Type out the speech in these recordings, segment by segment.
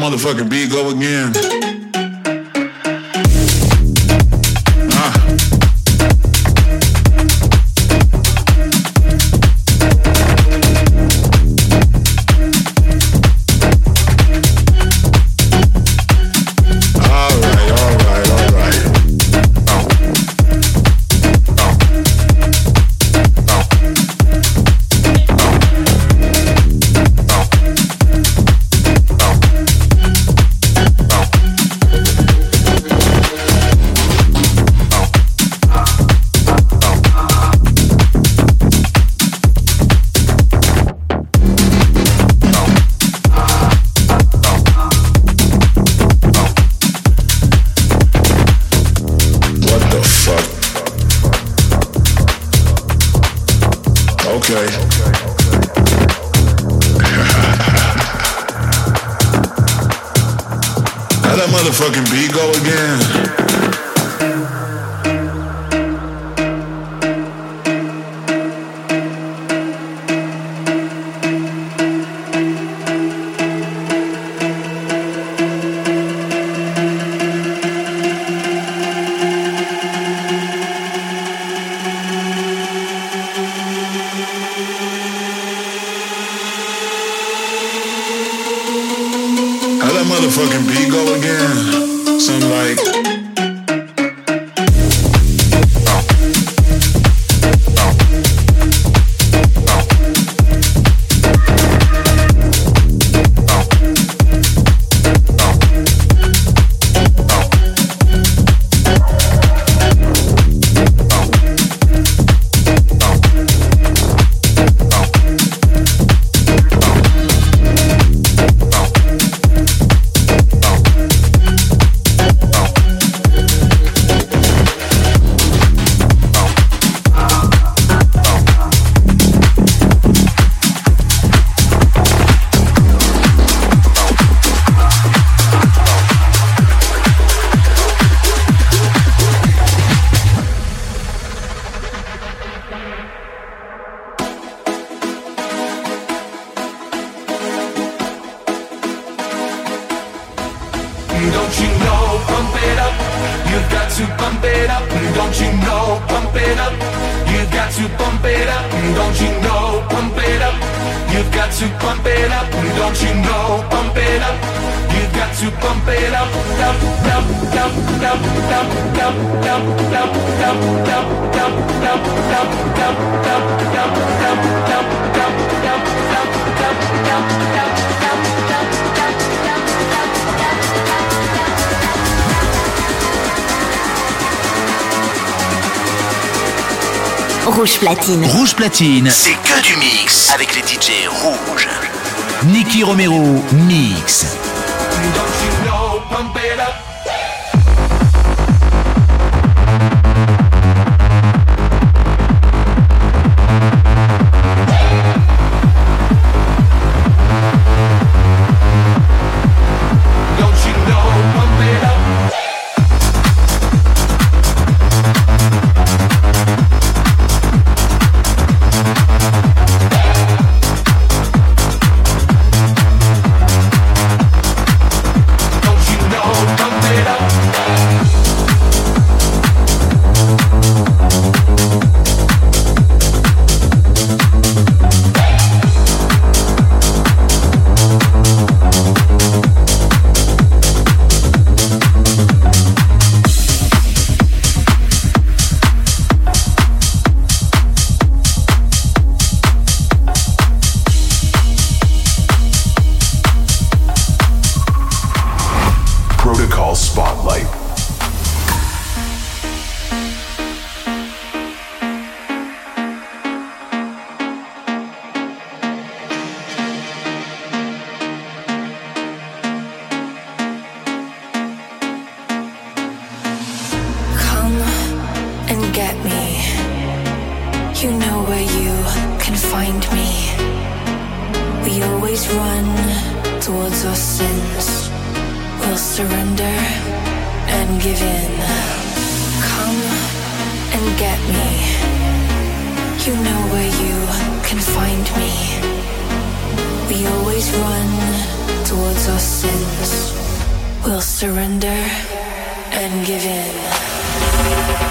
Motherfucking beat go again? You platine. C'est que du mix avec les DJ rouges. Nicky Romero mix. we always run towards our sins. We'll surrender and give in.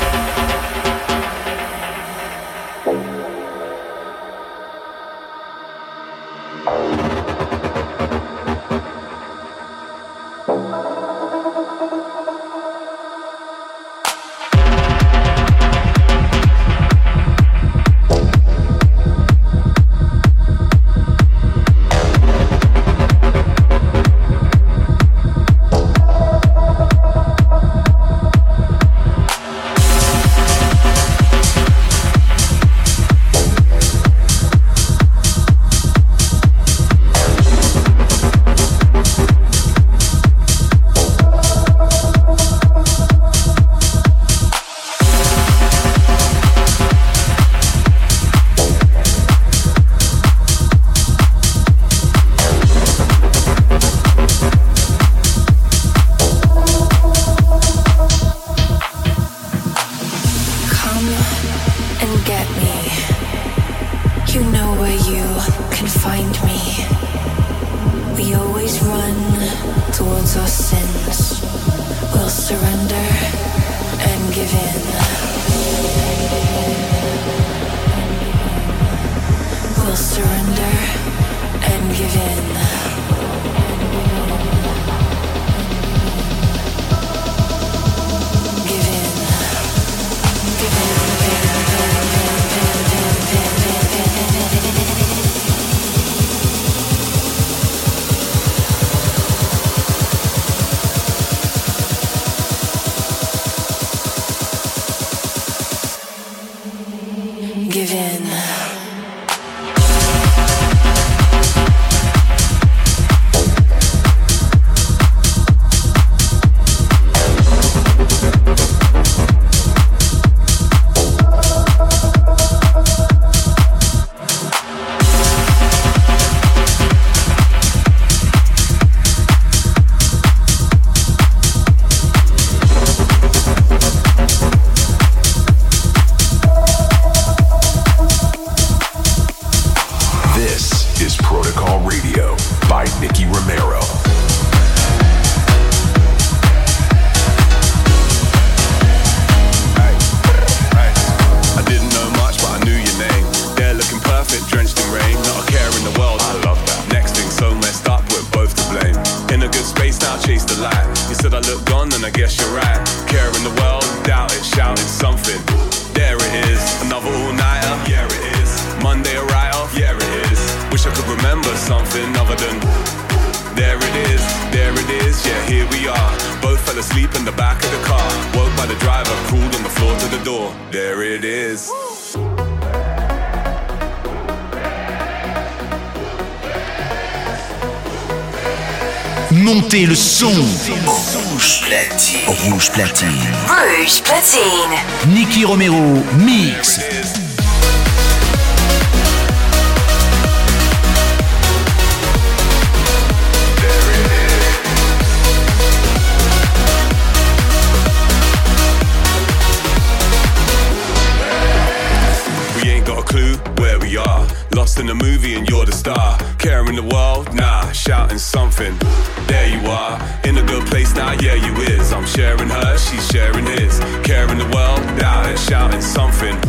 shouting something. There you are, in a good place now, yeah, you is. I'm sharing her, she's sharing his. Caring the world, now shouting something.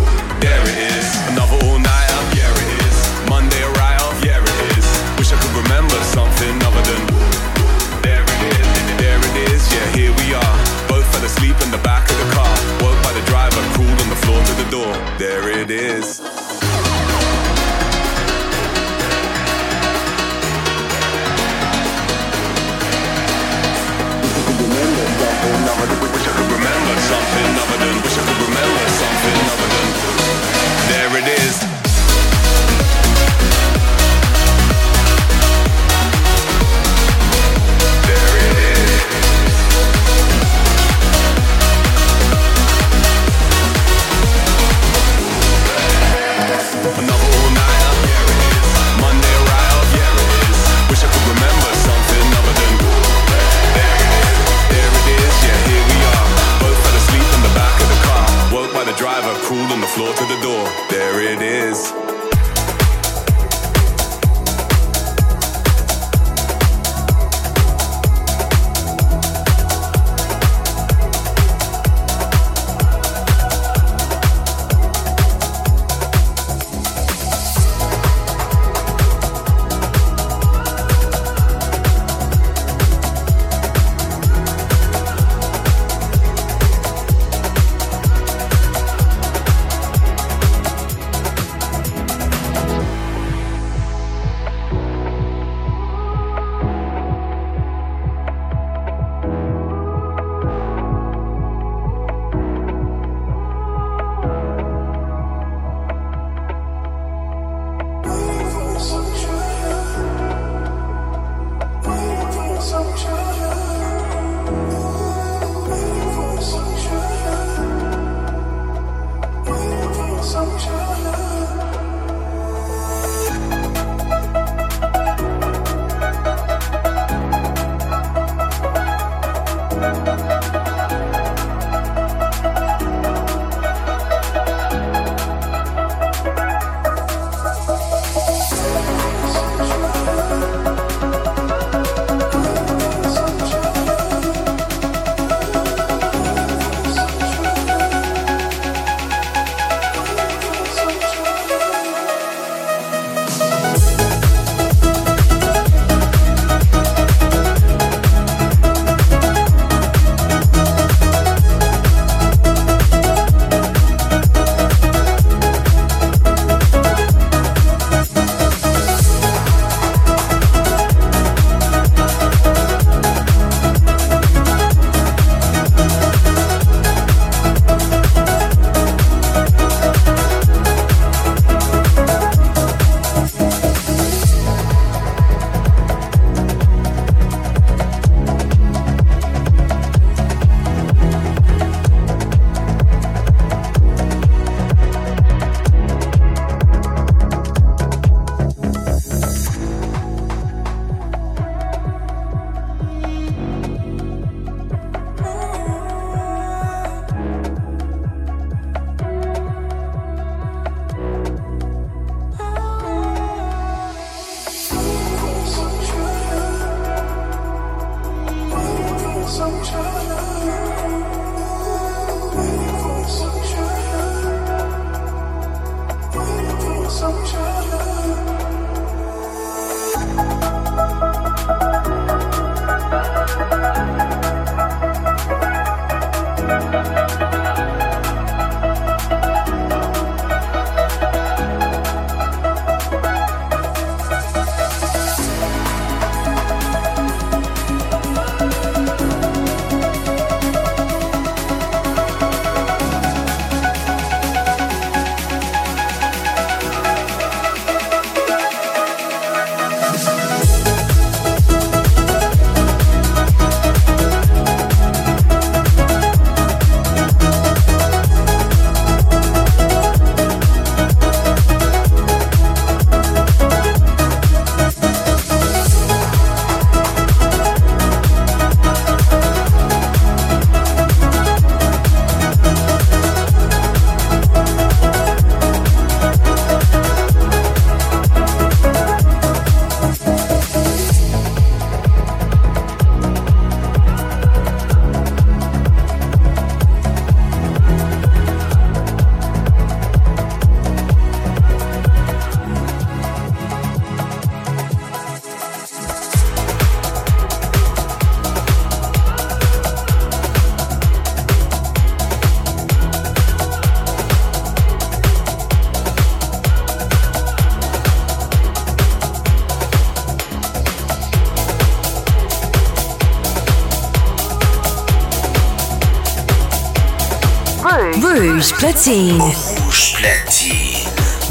Platine. Rouge platine.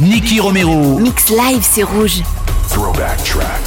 Nicky Romero. Mix live, c'est rouge. Throwback track.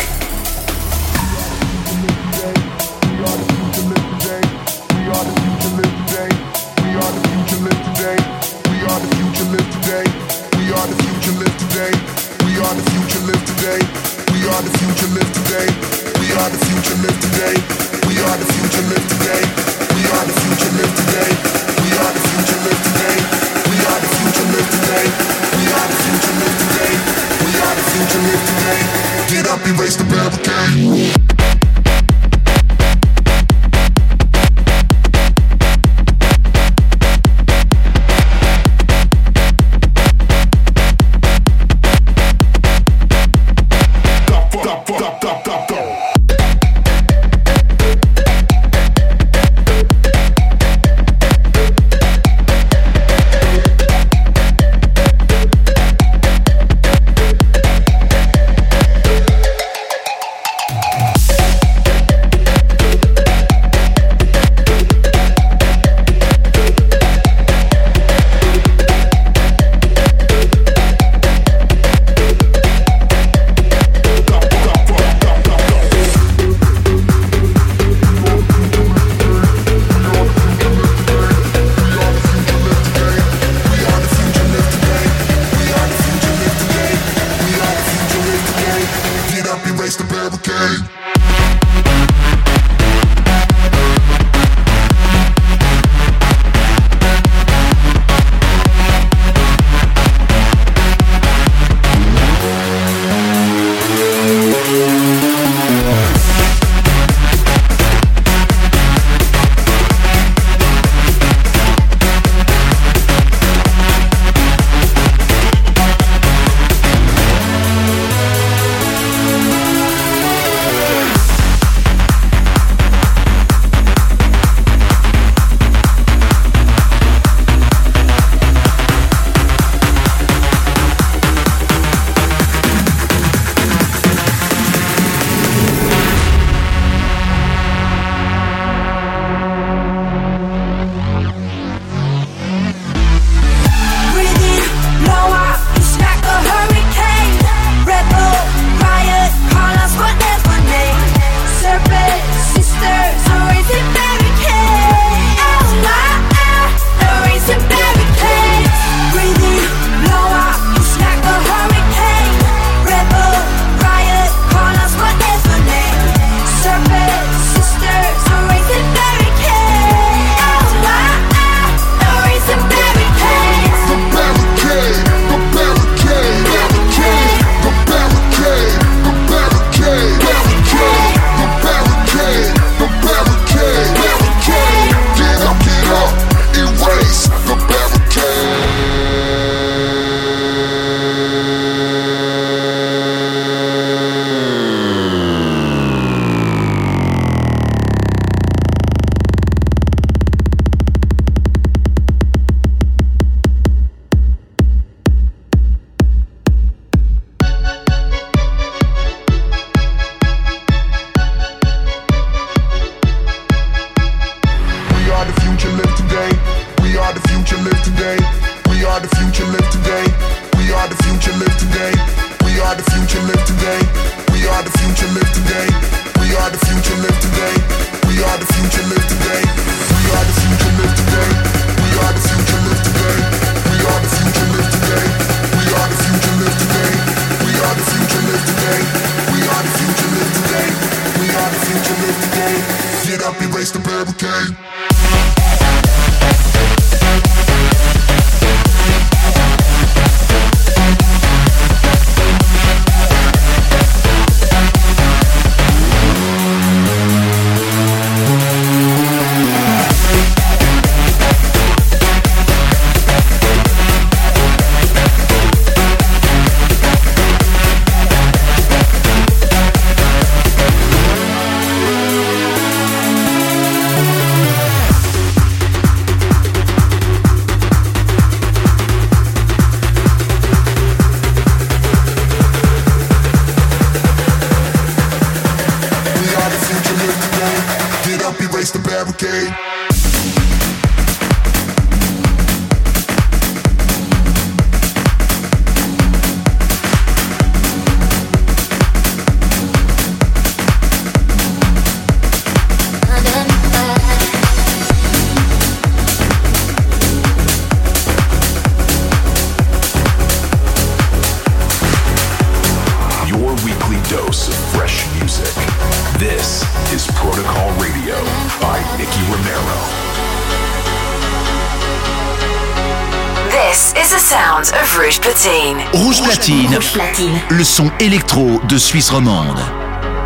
Platine. Rouge Platine. Le son électro de Suisse romande.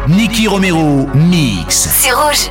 Nicky Romero mix. C'est rouge.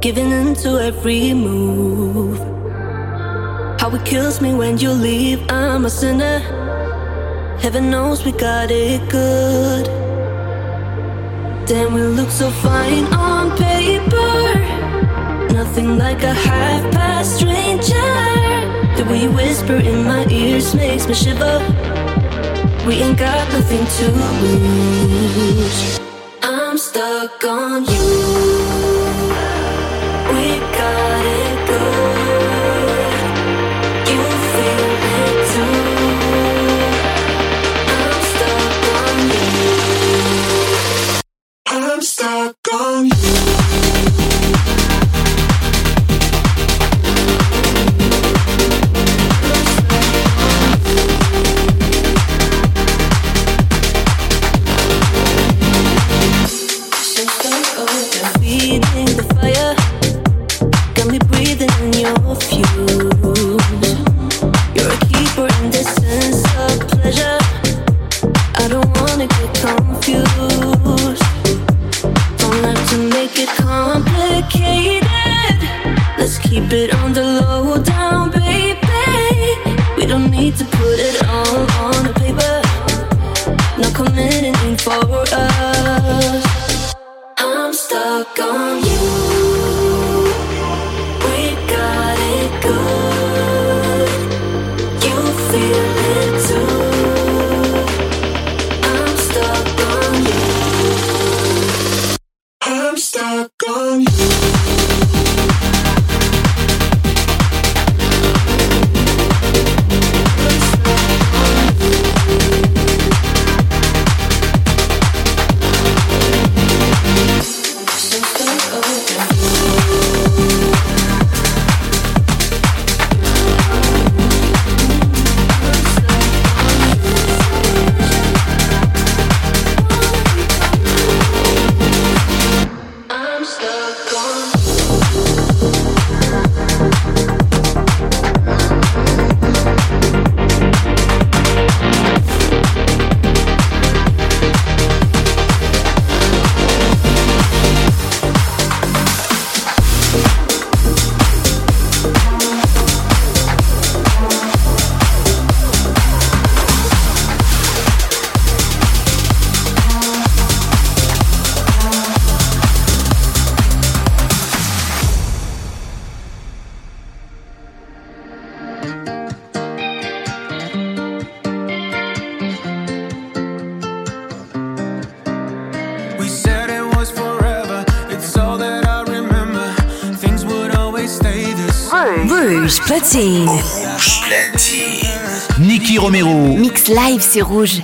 Giving into every move. How it kills me when you leave, I'm a sinner. Heaven knows we got it good. Damn, we look so fine on paper. Nothing like a half past stranger. The way you whisper in my ears makes me shiver. We ain't got nothing to lose. On you. for us. I'm stuck on you. Rouge. Nicky Romero. Mix live, c'est rouge.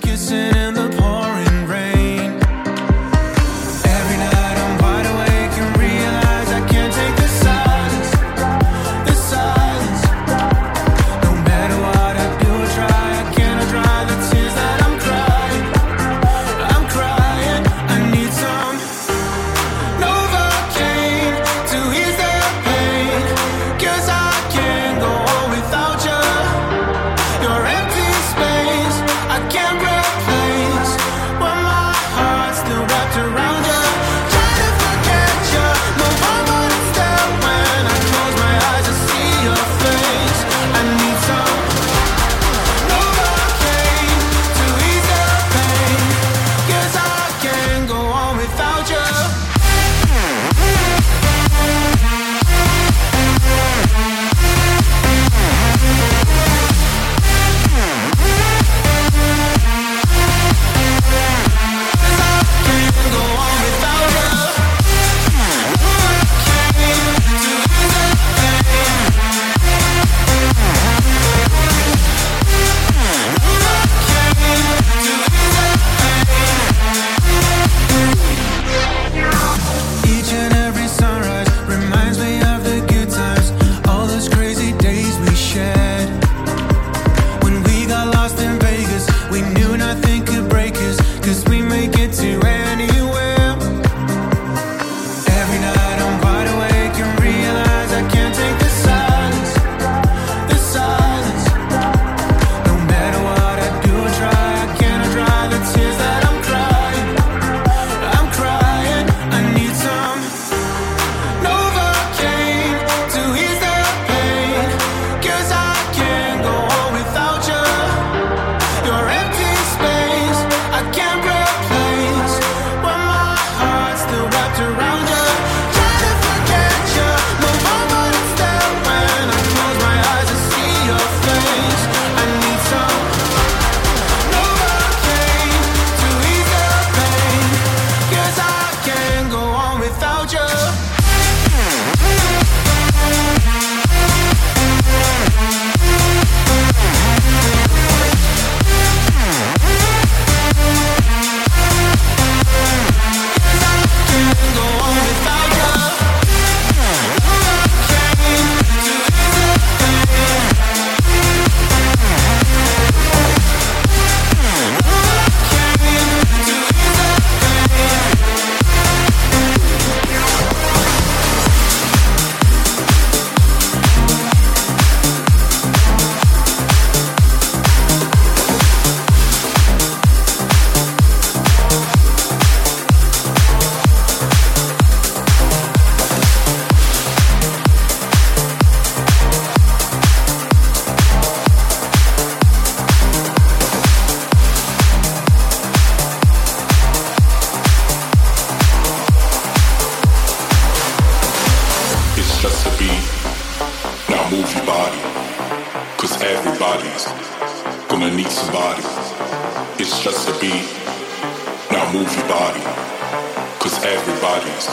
Cause everybody's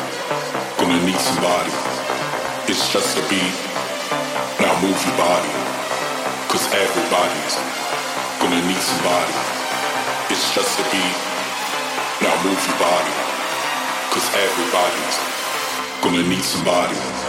gonna need somebody. It's just a beat. Now move your body. Cause everybody's gonna need somebody. It's just a beat. Now move your body. Cause everybody's gonna need somebody.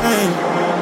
game.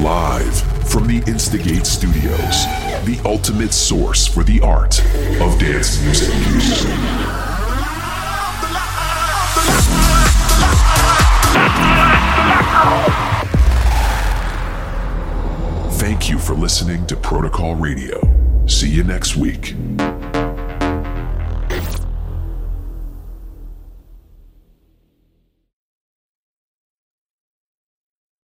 Live from the Instigate Studios, the ultimate source for the art of dance music. Thank you for listening to Protocol Radio. See you next week.